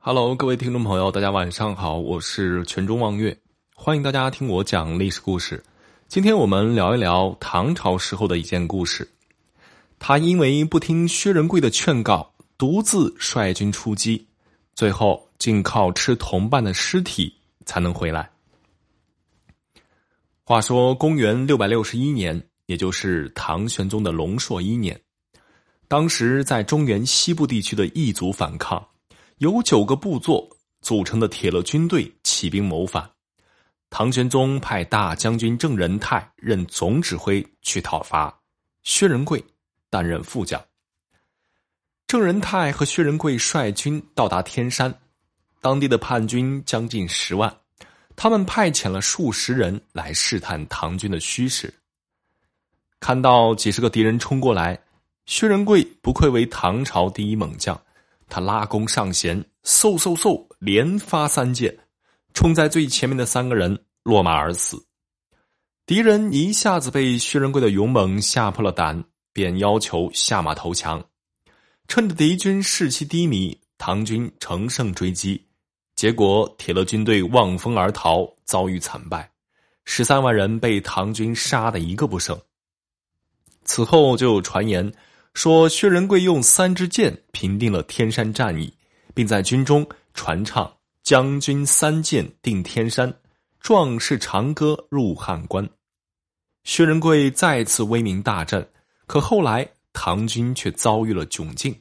Hello，各位听众朋友，大家晚上好，我是全中望月，欢迎大家听我讲历史故事。今天我们聊一聊唐朝时候的一件故事。他因为不听薛仁贵的劝告，独自率军出击，最后竟靠吃同伴的尸体才能回来。话说公元六百六十一年，也就是唐玄宗的龙朔一年，当时在中原西部地区的异族反抗。由九个部座组成的铁勒军队起兵谋反，唐玄宗派大将军郑仁泰任总指挥去讨伐，薛仁贵担任副将。郑仁泰和薛仁贵率军到达天山，当地的叛军将近十万，他们派遣了数十人来试探唐军的虚实。看到几十个敌人冲过来，薛仁贵不愧为唐朝第一猛将。他拉弓上弦，嗖嗖嗖，连发三箭，冲在最前面的三个人落马而死。敌人一下子被薛仁贵的勇猛吓破了胆，便要求下马投降。趁着敌军士气低迷，唐军乘胜追击，结果铁勒军队望风而逃，遭遇惨败，十三万人被唐军杀的一个不剩。此后就传言。说薛仁贵用三支箭平定了天山战役，并在军中传唱“将军三箭定天山，壮士长歌入汉关”。薛仁贵再次威名大振，可后来唐军却遭遇了窘境。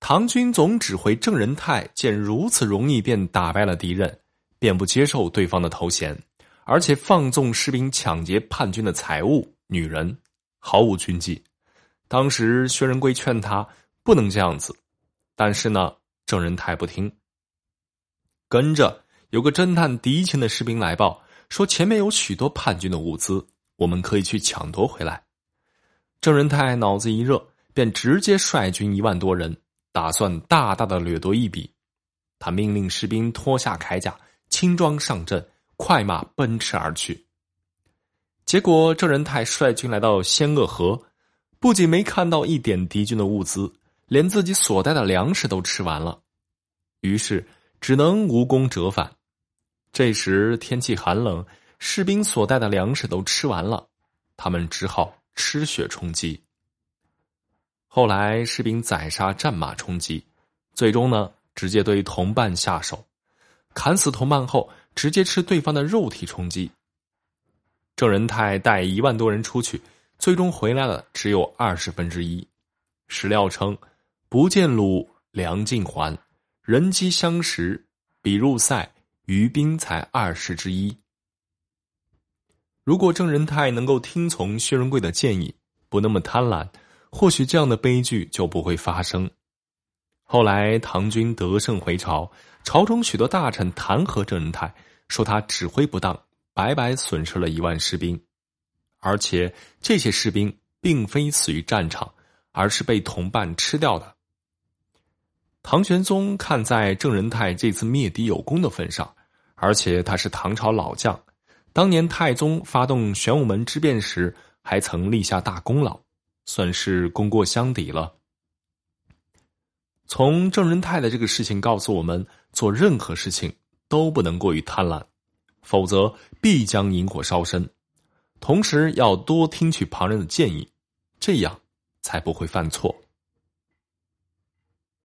唐军总指挥郑仁泰见如此容易便打败了敌人，便不接受对方的头衔，而且放纵士兵抢劫叛军的财物、女人，毫无军纪。当时薛仁贵劝他不能这样子，但是呢，郑仁泰不听。跟着有个侦探敌情的士兵来报说，前面有许多叛军的物资，我们可以去抢夺回来。郑仁泰脑子一热，便直接率军一万多人，打算大大的掠夺一笔。他命令士兵脱下铠甲，轻装上阵，快马奔驰而去。结果郑仁泰率军来到仙鄂河。不仅没看到一点敌军的物资，连自己所带的粮食都吃完了，于是只能无功折返。这时天气寒冷，士兵所带的粮食都吃完了，他们只好吃血充饥。后来士兵宰杀战马充饥，最终呢，直接对同伴下手，砍死同伴后，直接吃对方的肉体充饥。郑仁泰带一万多人出去。最终回来了，只有二十分之一。史料称：“不见鲁，梁尽还；人机相识，比入塞，余兵才二十之一。”如果郑仁泰能够听从薛仁贵的建议，不那么贪婪，或许这样的悲剧就不会发生。后来唐军得胜回朝，朝中许多大臣弹劾郑仁泰，说他指挥不当，白白损失了一万士兵。而且这些士兵并非死于战场，而是被同伴吃掉的。唐玄宗看在郑仁泰这次灭敌有功的份上，而且他是唐朝老将，当年太宗发动玄武门之变时还曾立下大功劳，算是功过相抵了。从郑仁泰的这个事情告诉我们，做任何事情都不能过于贪婪，否则必将引火烧身。同时要多听取旁人的建议，这样才不会犯错。